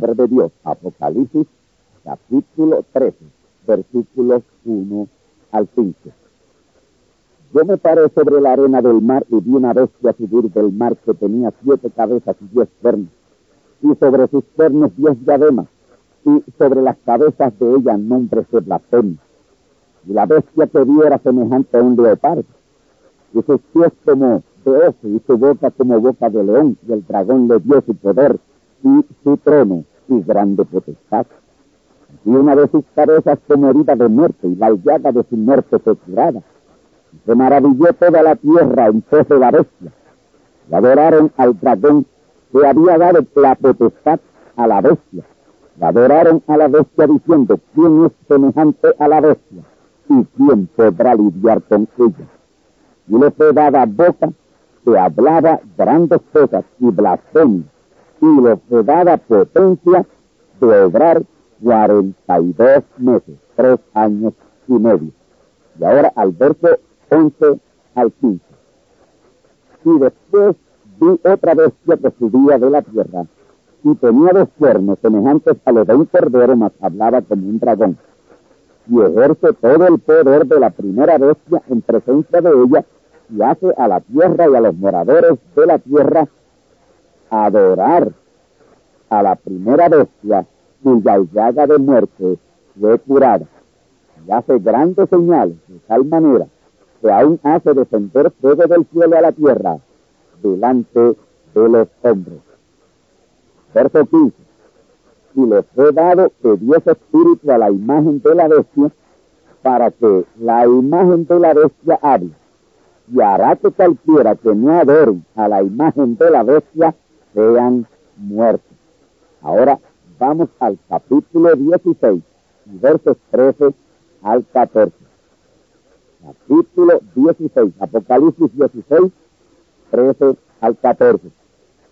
Palabra de Dios, Apocalipsis, capítulo 13, versículos 1 al 5. Yo me paré sobre la arena del mar y vi una bestia subir del mar que tenía siete cabezas y diez cuernos, y sobre sus cuernos diez diademas, y sobre las cabezas de ella nombres de blasfemia. Y la bestia que vi era semejante a un leopardo, y sus pies como de oso y su boca como boca de león, y el dragón le dio su poder y su trono y grande potestad. Y una de sus cabezas como herida de muerte, y la llaga de su muerte fue curada. Se maravilló toda la tierra en pos de la bestia. Y adoraron al dragón que había dado la potestad a la bestia. Y adoraron a la bestia diciendo, ¿quién es semejante a la bestia? ¿Y quién podrá lidiar con ella? Y le fue dada boca que hablaba grandes cosas y blasfemia, y fue dada potencia de obrar cuarenta y dos meses, tres años y medio. Y ahora al verso 11 al 15. Y después vi otra bestia que subía de la tierra, y tenía dos cuernos semejantes a los de un cordero, mas hablaba como un dragón. Y ejerce todo el poder de la primera bestia en presencia de ella, y hace a la tierra y a los moradores de la tierra adorar a la primera bestia cuya llaga de muerte fue curada. Y hace grandes señales de tal manera que aún hace descender fuego del cielo a la tierra delante de los hombres. Verso 15. Y le fue dado que diese espíritu a la imagen de la bestia para que la imagen de la bestia hable y hará que cualquiera que no adoren a la imagen de la bestia sean muertos. Ahora vamos al capítulo 16 y versos 13 al 14. Capítulo 16, Apocalipsis 16, 13 al 14.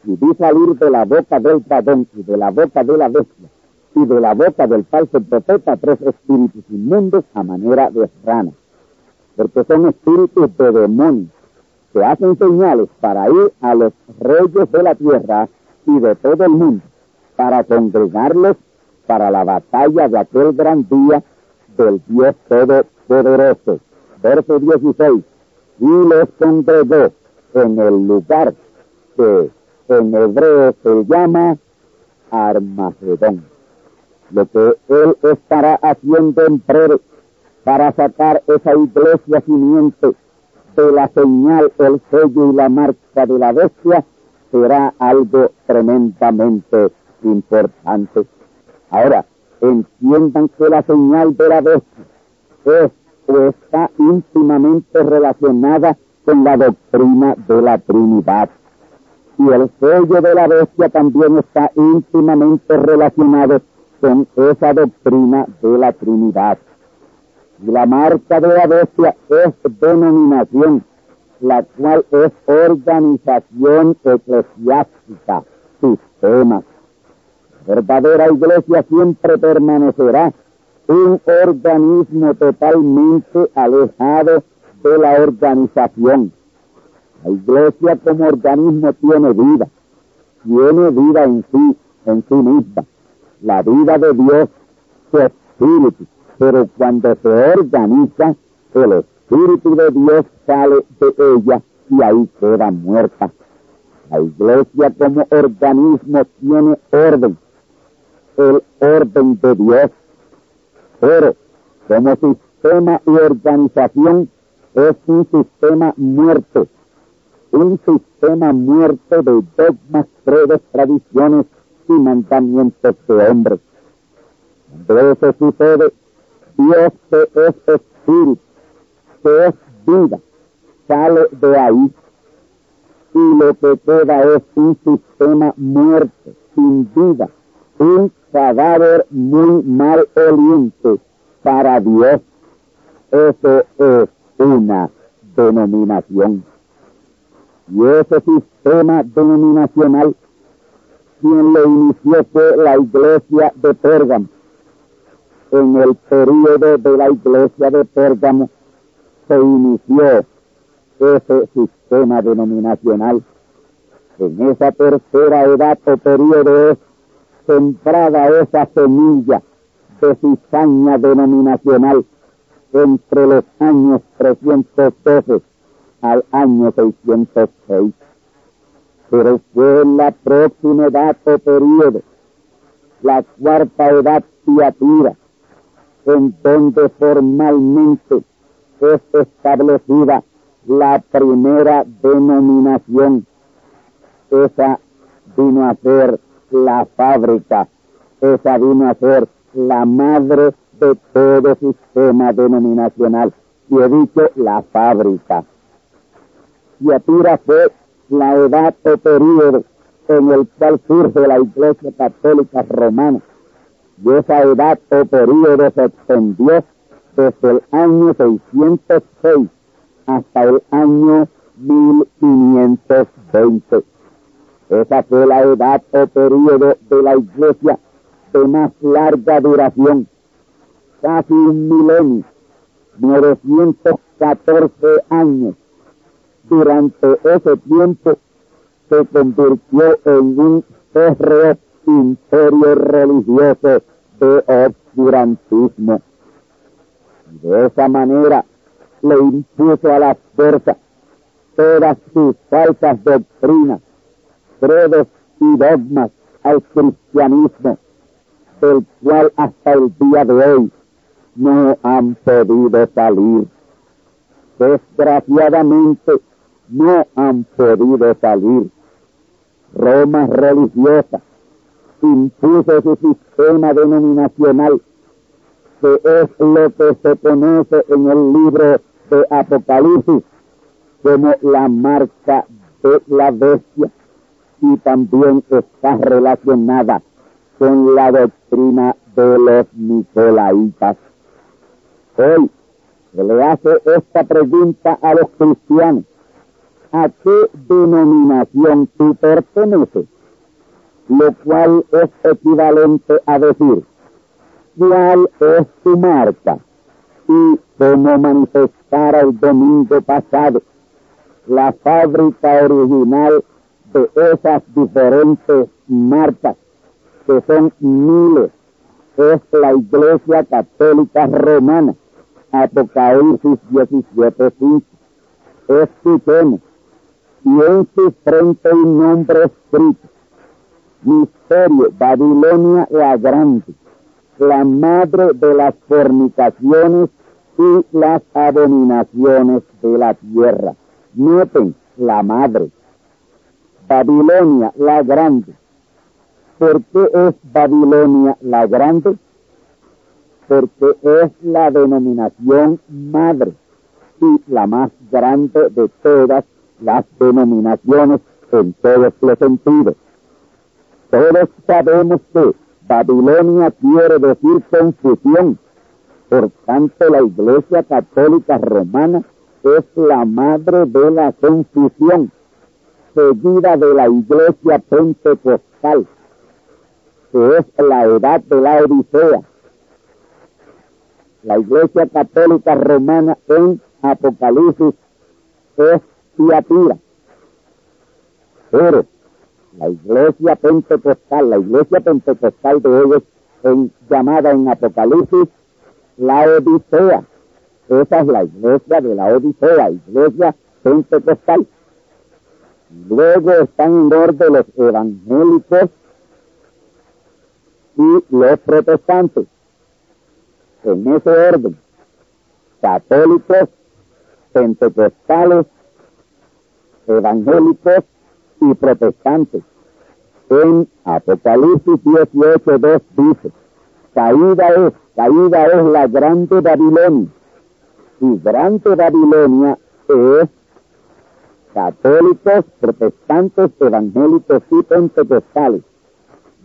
Y vi salir de la boca del dragón y de la boca de la bestia y de la boca del falso profeta tres espíritus inmundos a manera de ranas porque son espíritus de demonios que hacen señales para ir a los reyes de la tierra y de todo el mundo, para congregarlos para la batalla de aquel gran día del Dios Todopoderoso. Verso 16. Y los congregó en el lugar que en hebreo se llama Armagedón. Lo que él estará haciendo en breve para sacar esa iglesia simiente la señal, el sello y la marca de la bestia, será algo tremendamente importante. Ahora, entiendan que la señal de la bestia es o está íntimamente relacionada con la doctrina de la Trinidad. Y el sello de la bestia también está íntimamente relacionado con esa doctrina de la Trinidad. La marca de la bestia es denominación, la cual es organización eclesiástica, sistema. Verdadera iglesia siempre permanecerá un organismo totalmente alejado de la organización. La iglesia como organismo tiene vida, tiene vida en sí, en sí misma. La vida de Dios, su espíritu, pero cuando se organiza, el espíritu de Dios sale de ella y ahí queda muerta. La iglesia como organismo tiene orden, el orden de Dios, pero como sistema y organización es un sistema muerto, un sistema muerto de dogmas, credos, tradiciones y mandamientos de hombres. Cuando sucede, Dios que es espíritu, que es vida, sale de ahí y lo que queda es un sistema muerto, sin vida, un cadáver muy mal oliente para Dios. Eso es una denominación. Y ese sistema denominacional, quien lo inició fue la iglesia de Pérgamo. En el periodo de la iglesia de Pérgamo se inició ese sistema denominacional. En esa tercera edad o periodo es sembrada esa semilla de cizaña denominacional entre los años 312 al año 606. Pero fue en la próxima edad o periodo, la cuarta edad teatura, en donde formalmente es establecida la primera denominación. Esa vino a ser la fábrica, esa vino a ser la madre de todo sistema denominacional. Y he dicho la fábrica. Tiatira fue la edad o periodo en el cual surge la Iglesia Católica Romana. Y esa edad o periodo se extendió desde el año 606 hasta el año 1520. Esa fue la edad o periodo de la iglesia de más larga duración, casi un milenio, 914 años. Durante ese tiempo se convirtió en un férreo imperio religioso de obscurantismo. De esa manera le impuso a la fuerza todas sus falsas doctrinas credos y dogmas al cristianismo, del cual hasta el día de hoy no han podido salir. Desgraciadamente no han podido salir. Roma religiosa impuso su sistema denominacional, que es lo que se conoce en el libro de Apocalipsis como la marca de la bestia y también está relacionada con la doctrina de los Nicolaitas. Hoy se le hace esta pregunta a los cristianos. ¿A qué denominación tú perteneces? Lo cual es equivalente a decir, ¿cuál es tu marca? Y como manifestara el domingo pasado, la fábrica original de esas diferentes marcas, que son miles, es la Iglesia Católica Romana, Apocalipsis 17.5. Escuchemos, y en su frente un nombre escrito, Misterio, Babilonia la Grande, la madre de las fornicaciones y las abominaciones de la tierra. Noten, la madre. Babilonia la Grande. ¿Por qué es Babilonia la Grande? porque es la denominación madre y la más grande de todas las denominaciones en todos los sentidos. Todos sabemos que Babilonia quiere decir confusión. Por tanto, la Iglesia Católica Romana es la madre de la confusión, seguida de la Iglesia Pentecostal, que es la edad de la Odisea. La Iglesia Católica Romana en Apocalipsis es Tiatira. Pero la iglesia pentecostal, la iglesia pentecostal de ellos, en, llamada en Apocalipsis la Odisea. Esa es la iglesia de la Odisea, iglesia pentecostal. Luego están en orden los evangélicos y los protestantes. En ese orden, católicos, pentecostales, evangélicos y protestantes. En Apocalipsis 18, 2 dice, caída es, caída es la grande Babilonia. Y grande Babilonia es católicos, protestantes, evangélicos y pentecostales.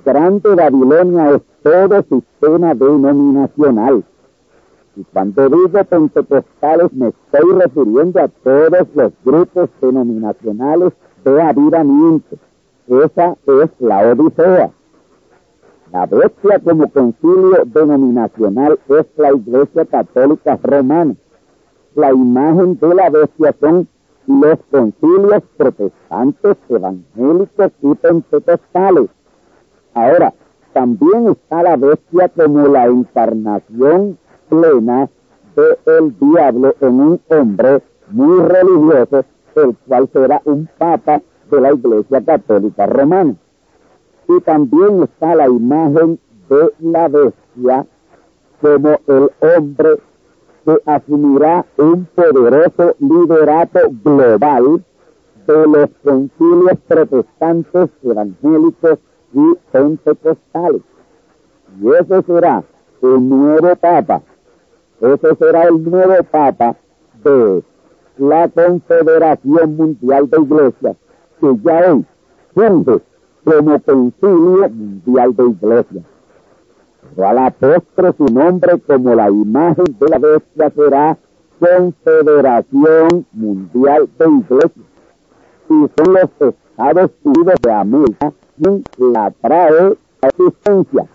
Grande Babilonia es todo sistema denominacional. Y cuando digo pentecostales me estoy refiriendo a todos los grupos denominacionales de avivamiento. Esa es la Odisea. La bestia como concilio denominacional es la Iglesia Católica Romana. La imagen de la bestia son los concilios protestantes, evangélicos y pentecostales. Ahora, también está la bestia como la encarnación plena del diablo en un hombre muy religioso el cual será un papa de la Iglesia Católica Romana. Y también está la imagen de la bestia como el hombre que asumirá un poderoso liderato global de los concilios protestantes, evangélicos y pentecostales. Y ese será el nuevo papa. Ese será el nuevo papa de la Confederación Mundial de Iglesias, que ya hoy funge como Concilio Mundial de Iglesias. Pero a la postre su nombre como la imagen de la bestia será Confederación Mundial de Iglesias. Y son los Estados Unidos de América quien la trae a existencia.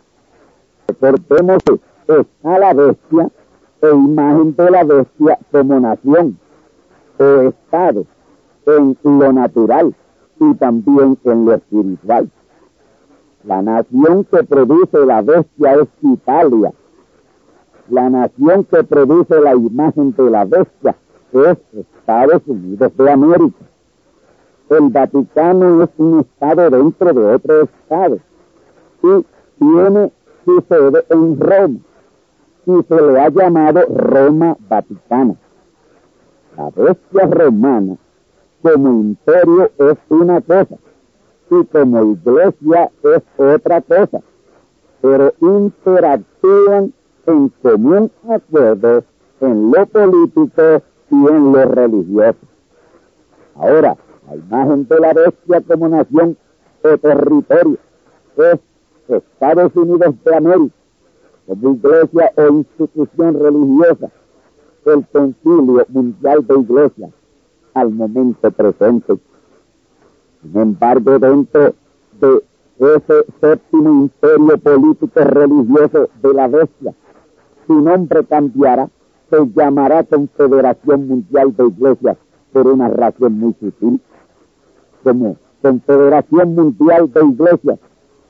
Recordemos que está la bestia e imagen de la bestia como nación o estado en lo natural y también en lo espiritual. La nación que produce la bestia es Italia. La nación que produce la imagen de la bestia es Estados Unidos de América. El Vaticano es un estado dentro de otro estado y tiene su sede en Roma y se le ha llamado Roma Vaticana. La bestia romana como imperio es una cosa y como iglesia es otra cosa, pero interactúan en común acuerdo en lo político y en lo religioso. Ahora, la imagen de la bestia como nación o territorio es Estados Unidos de América, como iglesia o institución religiosa, el Concilio Mundial de Iglesias al momento presente. Sin embargo, dentro de ese séptimo imperio político religioso de la bestia, su nombre cambiará, se llamará Confederación Mundial de Iglesias por una razón muy sutil. Como Confederación Mundial de Iglesias,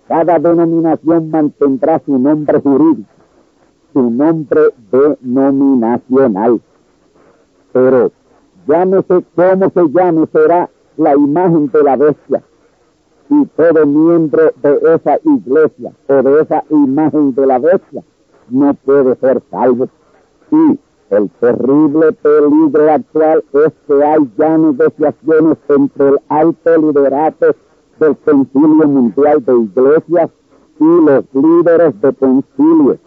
cada denominación mantendrá su nombre jurídico su nombre denominacional. Pero llámese como se llame, será la imagen de la bestia. Y todo miembro de esa iglesia o de esa imagen de la bestia no puede ser salvo. Y el terrible peligro actual es que hay ya negociaciones entre el alto liderato del Concilio Mundial de Iglesias y los líderes de concilio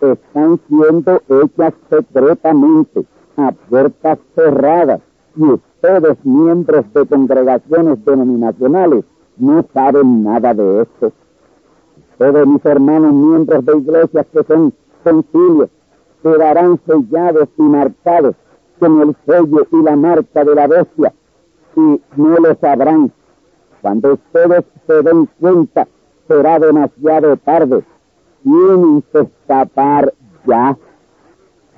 están siendo hechas secretamente a puertas cerradas y ustedes, miembros de congregaciones denominacionales, no saben nada de esto. Ustedes, mis hermanos, miembros de iglesias que son concilios, quedarán sellados y marcados con el sello y la marca de la bestia y no lo sabrán. Cuando ustedes se den cuenta, será demasiado tarde. Tienen que escapar ya.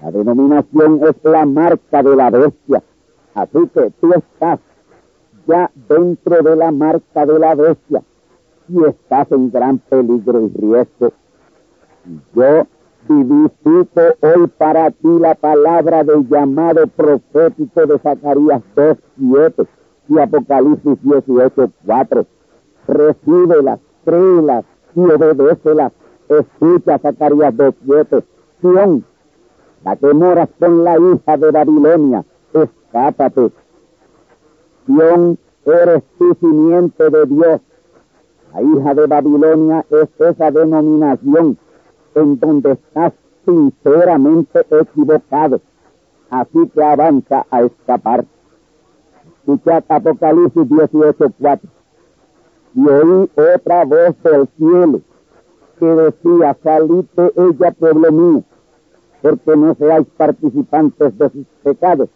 La denominación es la marca de la bestia. Así que tú estás ya dentro de la marca de la bestia y estás en gran peligro y riesgo. Yo vivifico hoy para ti la palabra del llamado profético de Zacarías 2, 7 y Apocalipsis 18, 4. Recíbelas, créelas y obedécelas. Escucha Zacarías 2, 7. Sion, la que moras con la hija de Babilonia, escápate. Sion, eres tu simiente de Dios. La hija de Babilonia es esa denominación en donde estás sinceramente equivocado. Así que avanza a escapar. Apocalipsis 18:4. Y oí otra voz del cielo que decía, salid de ella, pueblo mío, porque no seáis participantes de sus pecados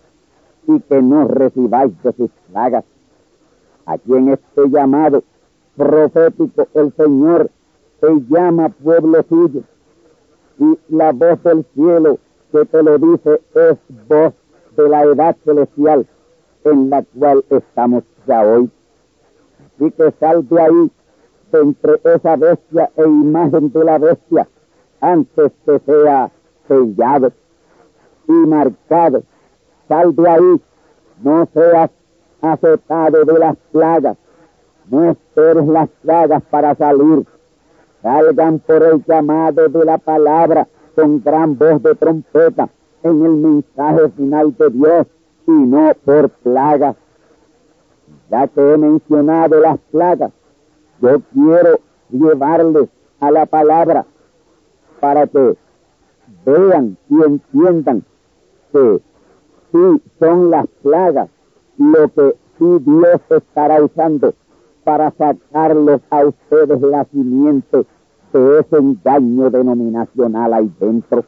y que no recibáis de sus plagas. Aquí en este llamado profético el Señor te llama pueblo suyo y la voz del cielo que te lo dice es voz de la edad celestial en la cual estamos ya hoy. Así que sal de ahí, entre esa bestia e imagen de la bestia, antes que sea sellado y marcado. Sal de ahí, no seas aceptado de las plagas, no esperes las plagas para salir. Salgan por el llamado de la palabra con gran voz de trompeta en el mensaje final de Dios y no por plagas. Ya que he mencionado las plagas, yo quiero llevarles a la palabra para que vean y entiendan que sí son las plagas lo que sí Dios estará usando para sacarlos a ustedes la simiente de ese engaño denominacional ahí dentro.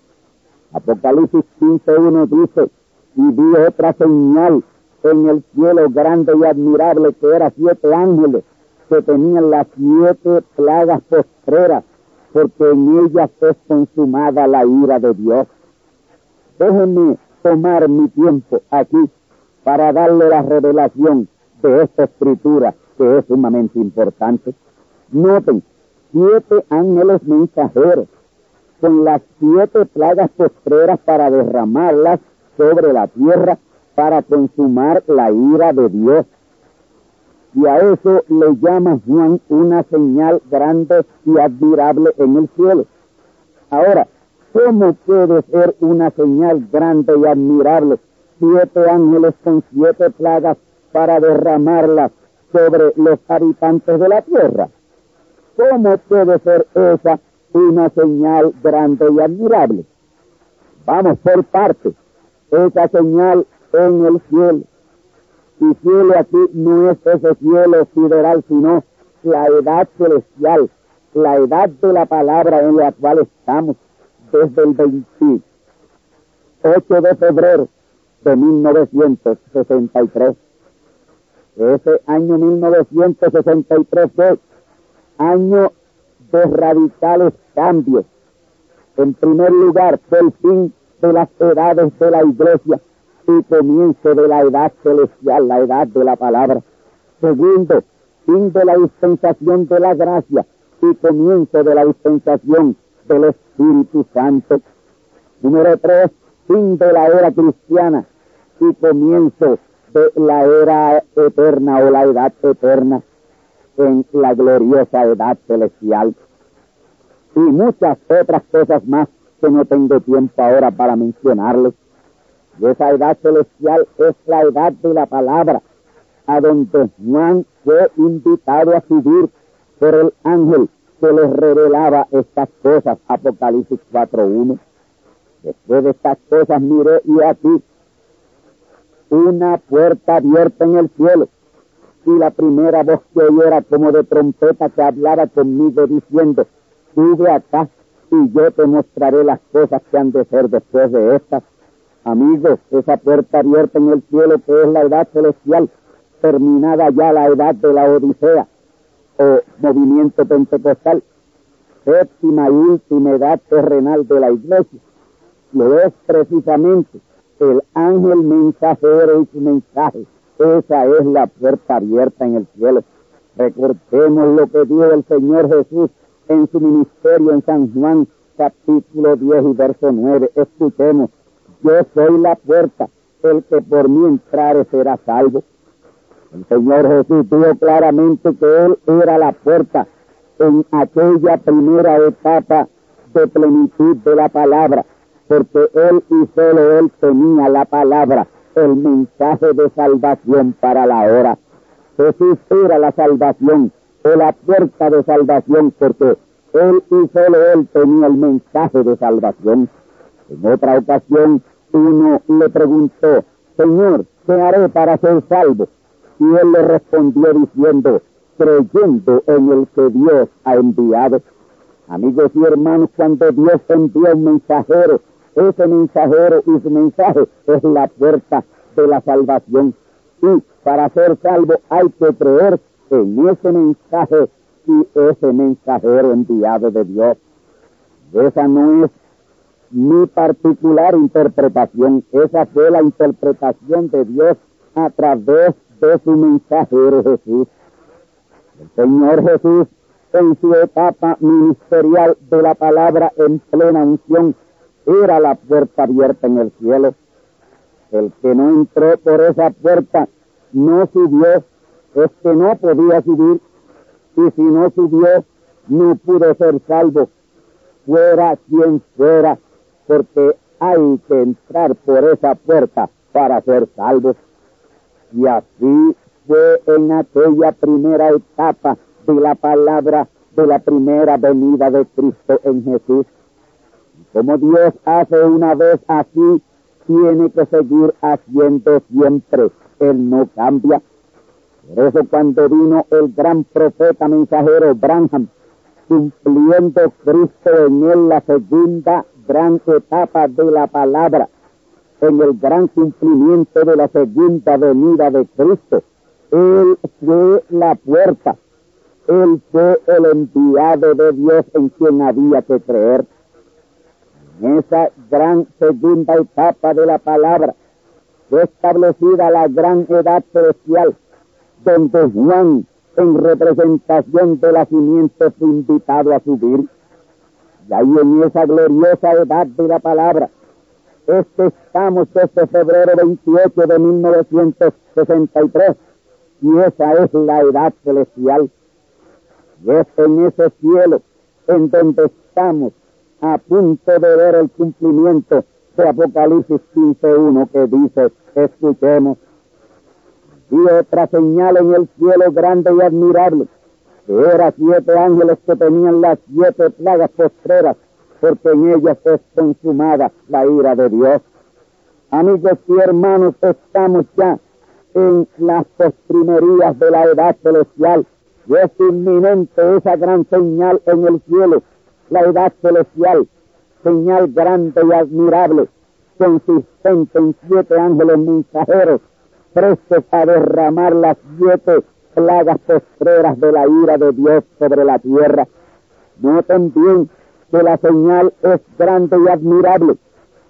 Apocalipsis 15.1 dice, y vi otra señal en el cielo grande y admirable que era siete ángeles que tenían las siete plagas postreras, porque en ellas es consumada la ira de Dios. Déjenme tomar mi tiempo aquí para darle la revelación de esta escritura que es sumamente importante. Noten, siete ángeles mensajeros con las siete plagas postreras para derramarlas sobre la tierra para consumar la ira de Dios. Y a eso le llama Juan una señal grande y admirable en el cielo. Ahora, ¿cómo puede ser una señal grande y admirable? Siete ángeles con siete plagas para derramarlas sobre los habitantes de la tierra. ¿Cómo puede ser esa una señal grande y admirable? Vamos por partes. Esa señal en el cielo. Y cielo aquí no es ese cielo sideral, sino la edad celestial, la edad de la palabra en la cual estamos desde el 28 de febrero de 1963 ese año 1963 fue año de radicales cambios. En primer lugar, fue el fin de las edades de la iglesia y comienzo de la edad celestial, la edad de la palabra. Segundo, fin de la dispensación de la gracia y comienzo de la dispensación del Espíritu Santo. Número tres, fin de la era cristiana y comienzo de la era eterna o la edad eterna en la gloriosa edad celestial. Y muchas otras cosas más que no tengo tiempo ahora para mencionarles. Y esa edad celestial es la edad de la palabra, a donde Juan fue invitado a subir por el ángel que les revelaba estas cosas, Apocalipsis 4.1. Después de estas cosas miré y aquí una puerta abierta en el cielo. Y la primera voz que oí era como de trompeta que hablara conmigo diciendo, sube acá y yo te mostraré las cosas que han de ser después de estas. Amigos, esa puerta abierta en el cielo que es la edad celestial, terminada ya la edad de la Odisea o movimiento pentecostal, séptima y última edad terrenal de la iglesia, lo es precisamente el ángel mensajero y su mensaje. Esa es la puerta abierta en el cielo. Recordemos lo que dijo el Señor Jesús en su ministerio en San Juan, capítulo 10 y verso 9. Escuchemos, yo soy la puerta, el que por mí entrare será salvo. El Señor Jesús dijo claramente que Él era la puerta en aquella primera etapa de plenitud de la palabra porque él y solo él tenía la palabra, el mensaje de salvación para la hora. Jesús era la salvación, o la puerta de salvación, porque él y solo él tenía el mensaje de salvación. En otra ocasión, uno le preguntó, Señor, ¿qué haré para ser salvo? Y él le respondió diciendo, creyendo en el que Dios ha enviado. Amigos y hermanos, cuando Dios envía un mensajero, ese mensajero y su mensaje es la puerta de la salvación. Y para ser salvo hay que creer en ese mensaje y ese mensajero enviado de Dios. Esa no es mi particular interpretación, esa fue la interpretación de Dios a través de su mensajero Jesús. El Señor Jesús en su etapa ministerial de la palabra en plena unción era la puerta abierta en el cielo. El que no entró por esa puerta no subió, es que no podía subir, y si no subió, no pudo ser salvo, fuera quien fuera, porque hay que entrar por esa puerta para ser salvo. Y así fue en aquella primera etapa de la palabra de la primera venida de Cristo en Jesús como Dios hace una vez así, tiene que seguir haciendo siempre. Él no cambia. Por eso cuando vino el gran profeta mensajero Branham, cumpliendo Cristo en él la segunda gran etapa de la palabra, en el gran cumplimiento de la segunda venida de Cristo, Él fue la puerta, Él fue el enviado de Dios en quien había que creer en esa gran segunda etapa de la palabra, fue establecida la gran edad celestial, donde Juan, en representación de la simiente, fue invitado a subir. Ahí en esa gloriosa edad de la palabra, este estamos este febrero 28 de 1963, y esa es la edad celestial. Y es en ese cielo en donde estamos a punto de ver el cumplimiento de Apocalipsis 15.1 que dice, escuchemos, y otra señal en el cielo grande y admirable, era siete ángeles que tenían las siete plagas postreras, porque en ellas es consumada la ira de Dios. Amigos y hermanos, estamos ya en las postrimerías de la edad celestial, y es inminente esa gran señal en el cielo la edad celestial, señal grande y admirable, consistente en siete ángeles mensajeros, prestos a derramar las siete plagas postreras de la ira de Dios sobre la tierra. Noten bien que la señal es grande y admirable.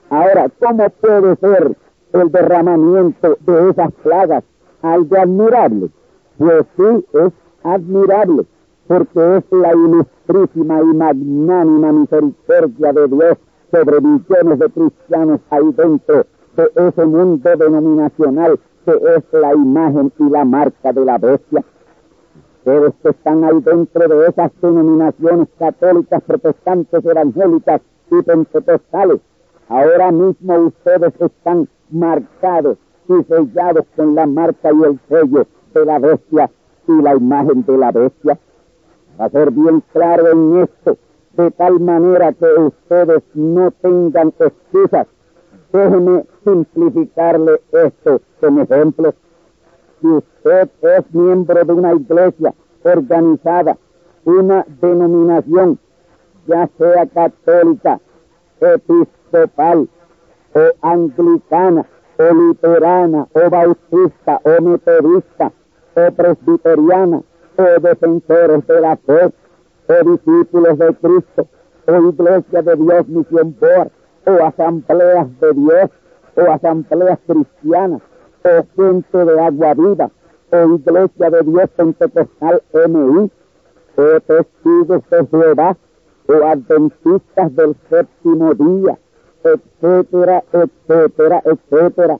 Ahora, ¿cómo puede ser el derramamiento de esas plagas algo admirable? Pues sí, es admirable porque es la ilustrísima y magnánima misericordia de Dios sobre millones de cristianos ahí dentro de ese mundo denominacional es la imagen y la marca de la bestia. Ustedes que están ahí dentro de esas denominaciones católicas, protestantes, evangélicas y pentecostales, ahora mismo ustedes están marcados y sellados con la marca y el sello de la bestia y la imagen de la bestia a ser bien claro en esto, de tal manera que ustedes no tengan excusas. Déjeme simplificarle esto como ejemplo. Si usted es miembro de una iglesia organizada, una denominación, ya sea católica, episcopal o anglicana, o luterana, o bautista, o metodista, o presbiteriana, o defensores de la fe, o discípulos de Cristo, o iglesia de Dios Misión o asambleas de Dios, o asambleas cristianas, o gente de agua viva, o iglesia de Dios pentecostal MI, o testigos de Jehová, o adventistas del séptimo día, etcétera, etcétera, etcétera.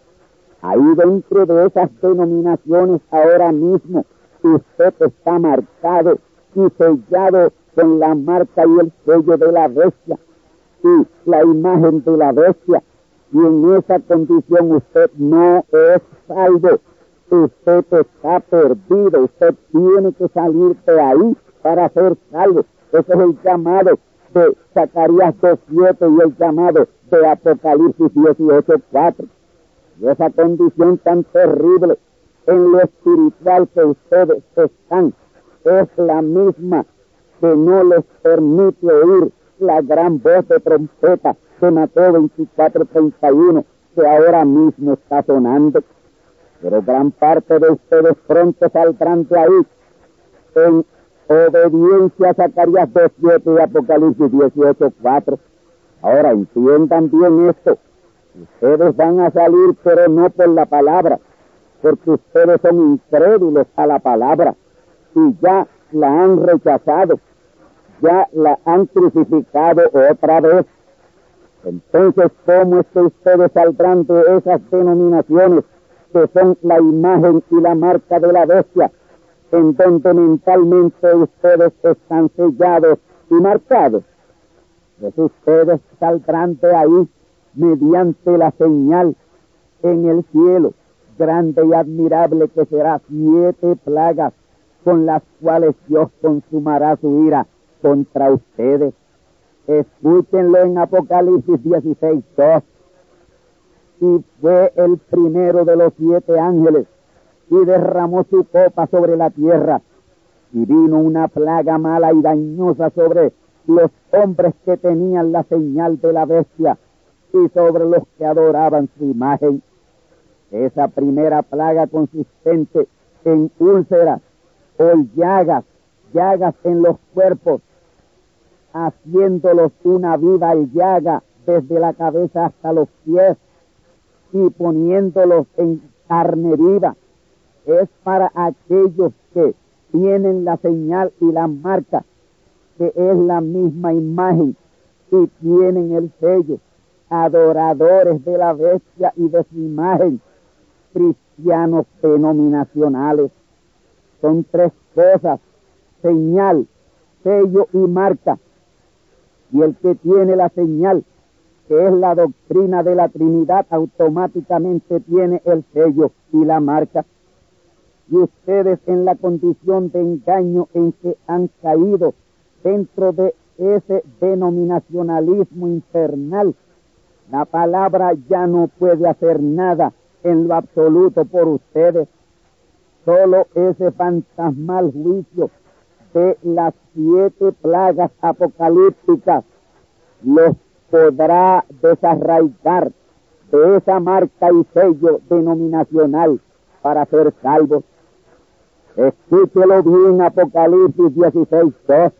Ahí dentro de esas denominaciones ahora mismo usted está marcado y sellado con la marca y el sello de la bestia y la imagen de la bestia. Y en esa condición usted no es salvo. Usted está perdido. Usted tiene que salir de ahí para ser salvo. Ese es el llamado de Zacarías 2.7 y el llamado de Apocalipsis 18.4. Y esa condición tan terrible en lo espiritual que ustedes están es la misma que no les permite oír la gran voz de trompeta Mateo 24.31 que ahora mismo está sonando. Pero gran parte de ustedes pronto saldrán de ahí en obediencia a Zacarías 2.7 y Apocalipsis 18.4. Ahora entiendan bien esto. Ustedes van a salir, pero no por la palabra, porque ustedes son incrédulos a la palabra y ya la han rechazado, ya la han crucificado otra vez. Entonces, ¿cómo es que ustedes saldrán de esas denominaciones que son la imagen y la marca de la bestia, en donde mentalmente ustedes están sellados y marcados? Pues ustedes saldrán de ahí mediante la señal en el cielo, grande y admirable que será siete plagas con las cuales Dios consumará su ira contra ustedes. Escúchenlo en Apocalipsis 16, 2. Y fue el primero de los siete ángeles y derramó su copa sobre la tierra. Y vino una plaga mala y dañosa sobre los hombres que tenían la señal de la bestia y sobre los que adoraban su imagen. Esa primera plaga consistente en úlceras o llagas, llagas en los cuerpos, haciéndolos una viva llaga desde la cabeza hasta los pies y poniéndolos en carne viva. Es para aquellos que tienen la señal y la marca, que es la misma imagen y tienen el sello, adoradores de la bestia y de su imagen, cristianos denominacionales. Son tres cosas, señal, sello y marca. Y el que tiene la señal, que es la doctrina de la Trinidad, automáticamente tiene el sello y la marca. Y ustedes en la condición de engaño en que han caído dentro de ese denominacionalismo infernal, la palabra ya no puede hacer nada en lo absoluto por ustedes. Solo ese fantasmal juicio de las siete plagas apocalípticas los podrá desarraigar de esa marca y sello denominacional para ser salvos. Escúchelo bien, Apocalipsis 16, 2.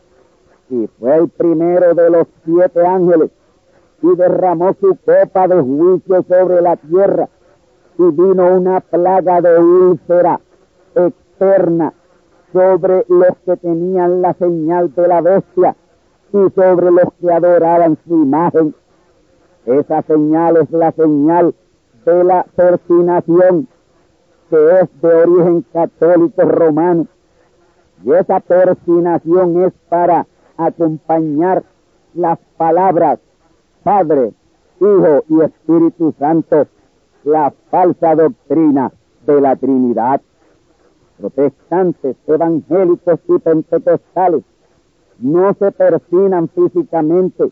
Y fue el primero de los siete ángeles y derramó su copa de juicio sobre la tierra y vino una plaga de úlcera externa sobre los que tenían la señal de la bestia y sobre los que adoraban su imagen. Esa señal es la señal de la persinación, que es de origen católico romano. Y esa persinación es para acompañar las palabras Padre, Hijo y Espíritu Santo, la falsa doctrina de la Trinidad protestantes, evangélicos y pentecostales no se persinan físicamente,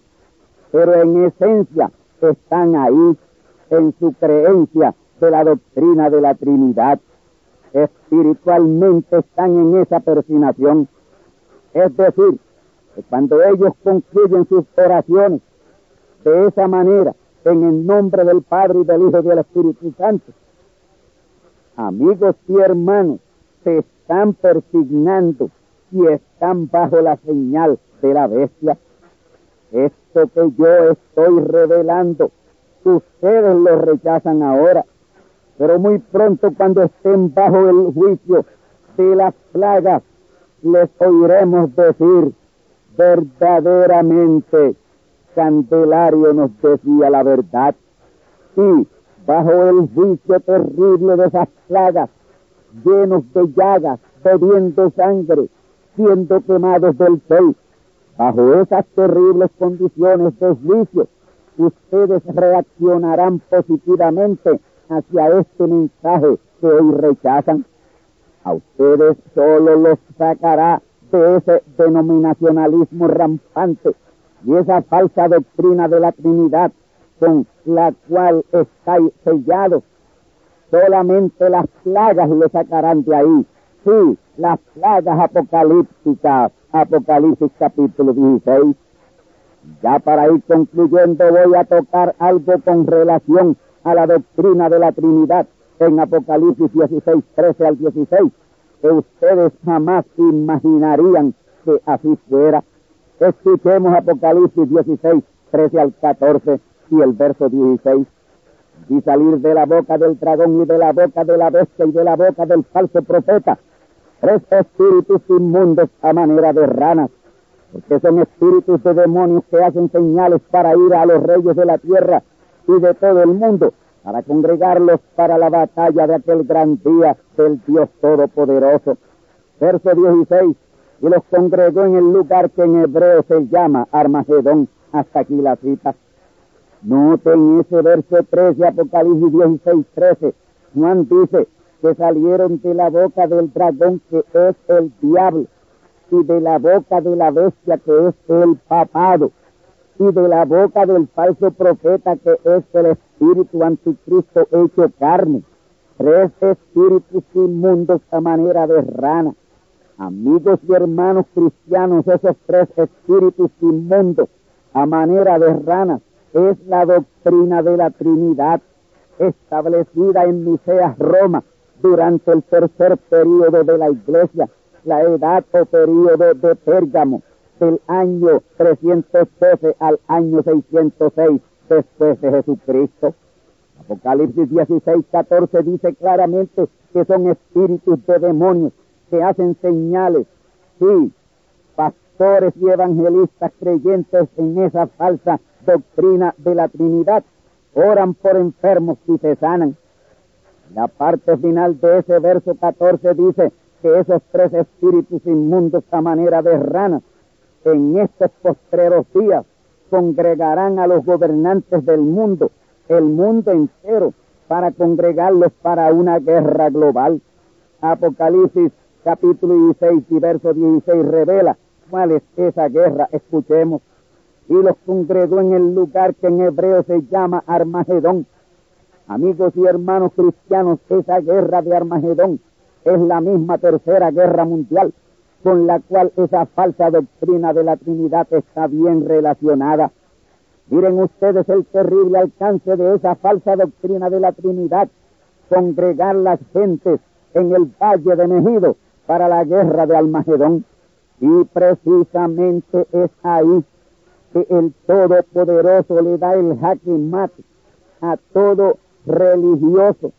pero en esencia están ahí en su creencia de la doctrina de la Trinidad. Espiritualmente están en esa persinación. Es decir, que cuando ellos concluyen sus oraciones de esa manera, en el nombre del Padre y del Hijo y del Espíritu Santo, amigos y hermanos, se están persignando y están bajo la señal de la bestia. Esto que yo estoy revelando, ustedes lo rechazan ahora, pero muy pronto cuando estén bajo el juicio de las plagas, les oiremos decir, verdaderamente, Candelario nos decía la verdad. Y bajo el juicio terrible de esas plagas, llenos de llagas, bebiendo sangre, siendo quemados del sol, bajo esas terribles condiciones de juicio, ustedes reaccionarán positivamente hacia este mensaje que hoy rechazan. A ustedes solo los sacará de ese denominacionalismo rampante y esa falsa doctrina de la Trinidad con la cual estáis sellados. Solamente las plagas le sacarán de ahí. Sí, las plagas apocalípticas, Apocalipsis capítulo 16. Ya para ir concluyendo voy a tocar algo con relación a la doctrina de la Trinidad en Apocalipsis 16, 13 al 16, que ustedes jamás imaginarían que así fuera. Escuchemos Apocalipsis 16, 13 al 14 y el verso 16. Y salir de la boca del dragón y de la boca de la bestia y de la boca del falso profeta tres espíritus inmundos a manera de ranas, porque son espíritus de demonios que hacen señales para ir a los reyes de la tierra y de todo el mundo, para congregarlos para la batalla de aquel gran día del Dios Todopoderoso. Verso 16, y los congregó en el lugar que en hebreo se llama Armagedón. Hasta aquí la cita. Noten ese verso 13, Apocalipsis 16, 13. Juan dice, que salieron de la boca del dragón que es el diablo y de la boca de la bestia que es el papado y de la boca del falso profeta que es el espíritu anticristo hecho carne. Tres espíritus inmundos a manera de rana. Amigos y hermanos cristianos, esos tres espíritus inmundos a manera de rana es la doctrina de la Trinidad establecida en Niceas, Roma, durante el tercer periodo de la iglesia, la edad o periodo de Pérgamo, del año 312 al año 606 después de Jesucristo. Apocalipsis 16, 14 dice claramente que son espíritus de demonios que hacen señales. Sí, pastores y evangelistas creyentes en esa falsa doctrina de la Trinidad oran por enfermos y se sanan la parte final de ese verso 14 dice que esos tres espíritus inmundos a manera de ranas en estos postreros días congregarán a los gobernantes del mundo, el mundo entero, para congregarlos para una guerra global. Apocalipsis capítulo 16 y verso 16 revela cuál es esa guerra. Escuchemos. Y los congregó en el lugar que en hebreo se llama Armagedón Amigos y hermanos cristianos, esa guerra de Armagedón es la misma tercera guerra mundial con la cual esa falsa doctrina de la Trinidad está bien relacionada. Miren ustedes el terrible alcance de esa falsa doctrina de la Trinidad, congregar las gentes en el valle de Mejido para la guerra de Armagedón. Y precisamente es ahí que el Todopoderoso le da el jaque mate a todo religioso,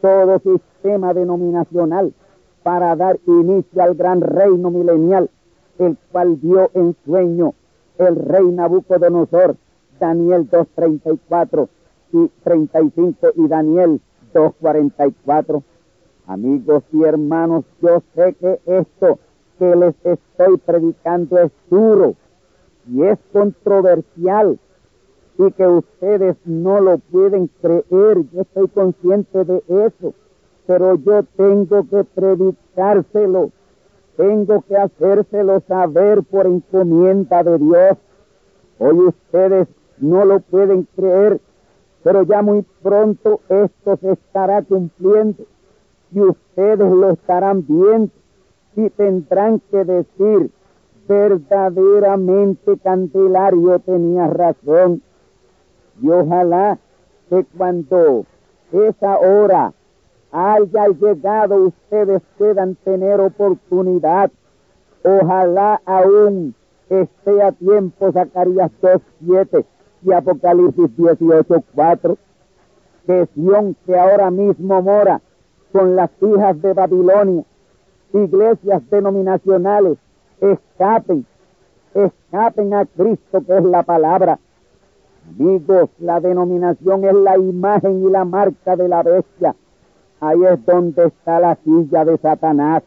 todo sistema denominacional para dar inicio al gran reino milenial, el cual dio en sueño el rey Nabucodonosor, Daniel 2.34 y 35 y Daniel 2.44. Amigos y hermanos, yo sé que esto que les estoy predicando es duro y es controversial y que ustedes no lo pueden creer. Yo estoy consciente de eso, pero yo tengo que predicárselo tengo que hacérselo saber por encomienda de Dios. Hoy ustedes no lo pueden creer, pero ya muy pronto esto se estará cumpliendo y ustedes lo estarán viendo y tendrán que decir, verdaderamente Candelario tenía razón. Y ojalá que cuando esa hora haya llegado ustedes puedan tener oportunidad. Ojalá aún esté a tiempo Zacarías 2.7 y Apocalipsis 18.4, que Sion que ahora mismo mora con las hijas de Babilonia, iglesias denominacionales, escapen, escapen a Cristo que es la palabra. Amigos, la denominación es la imagen y la marca de la bestia. Ahí es donde está la silla de Satanás.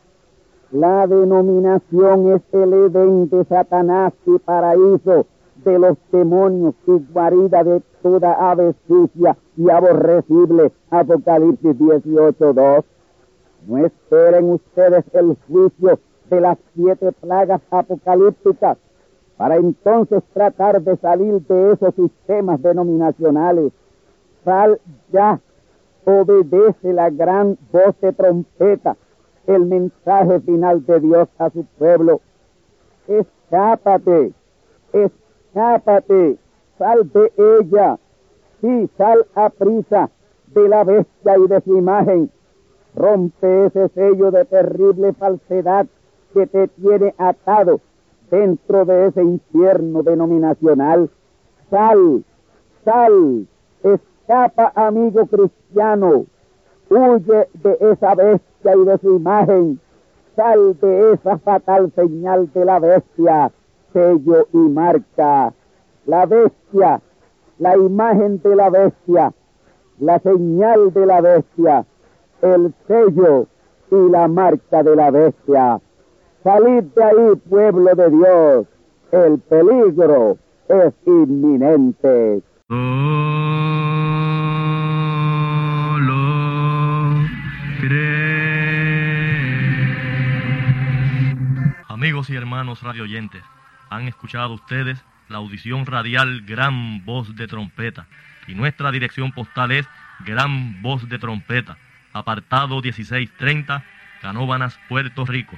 La denominación es el Edén de Satanás y paraíso de los demonios y guarida de toda ave sucia y aborrecible. Apocalipsis 18.2. No esperen ustedes el juicio de las siete plagas apocalípticas para entonces tratar de salir de esos sistemas denominacionales. Sal ya, obedece la gran voz de trompeta, el mensaje final de Dios a su pueblo. Escápate, escápate, sal de ella, sí, sal a prisa de la bestia y de su imagen. Rompe ese sello de terrible falsedad que te tiene atado dentro de ese infierno denominacional. Sal, sal, escapa amigo cristiano, huye de esa bestia y de su imagen, sal de esa fatal señal de la bestia, sello y marca. La bestia, la imagen de la bestia, la señal de la bestia, el sello y la marca de la bestia. Salid de ahí, pueblo de Dios. El peligro es inminente. Amigos y hermanos radioyentes, han escuchado ustedes la audición radial Gran Voz de Trompeta y nuestra dirección postal es Gran Voz de Trompeta, apartado 1630, Canóbanas, Puerto Rico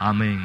Amém.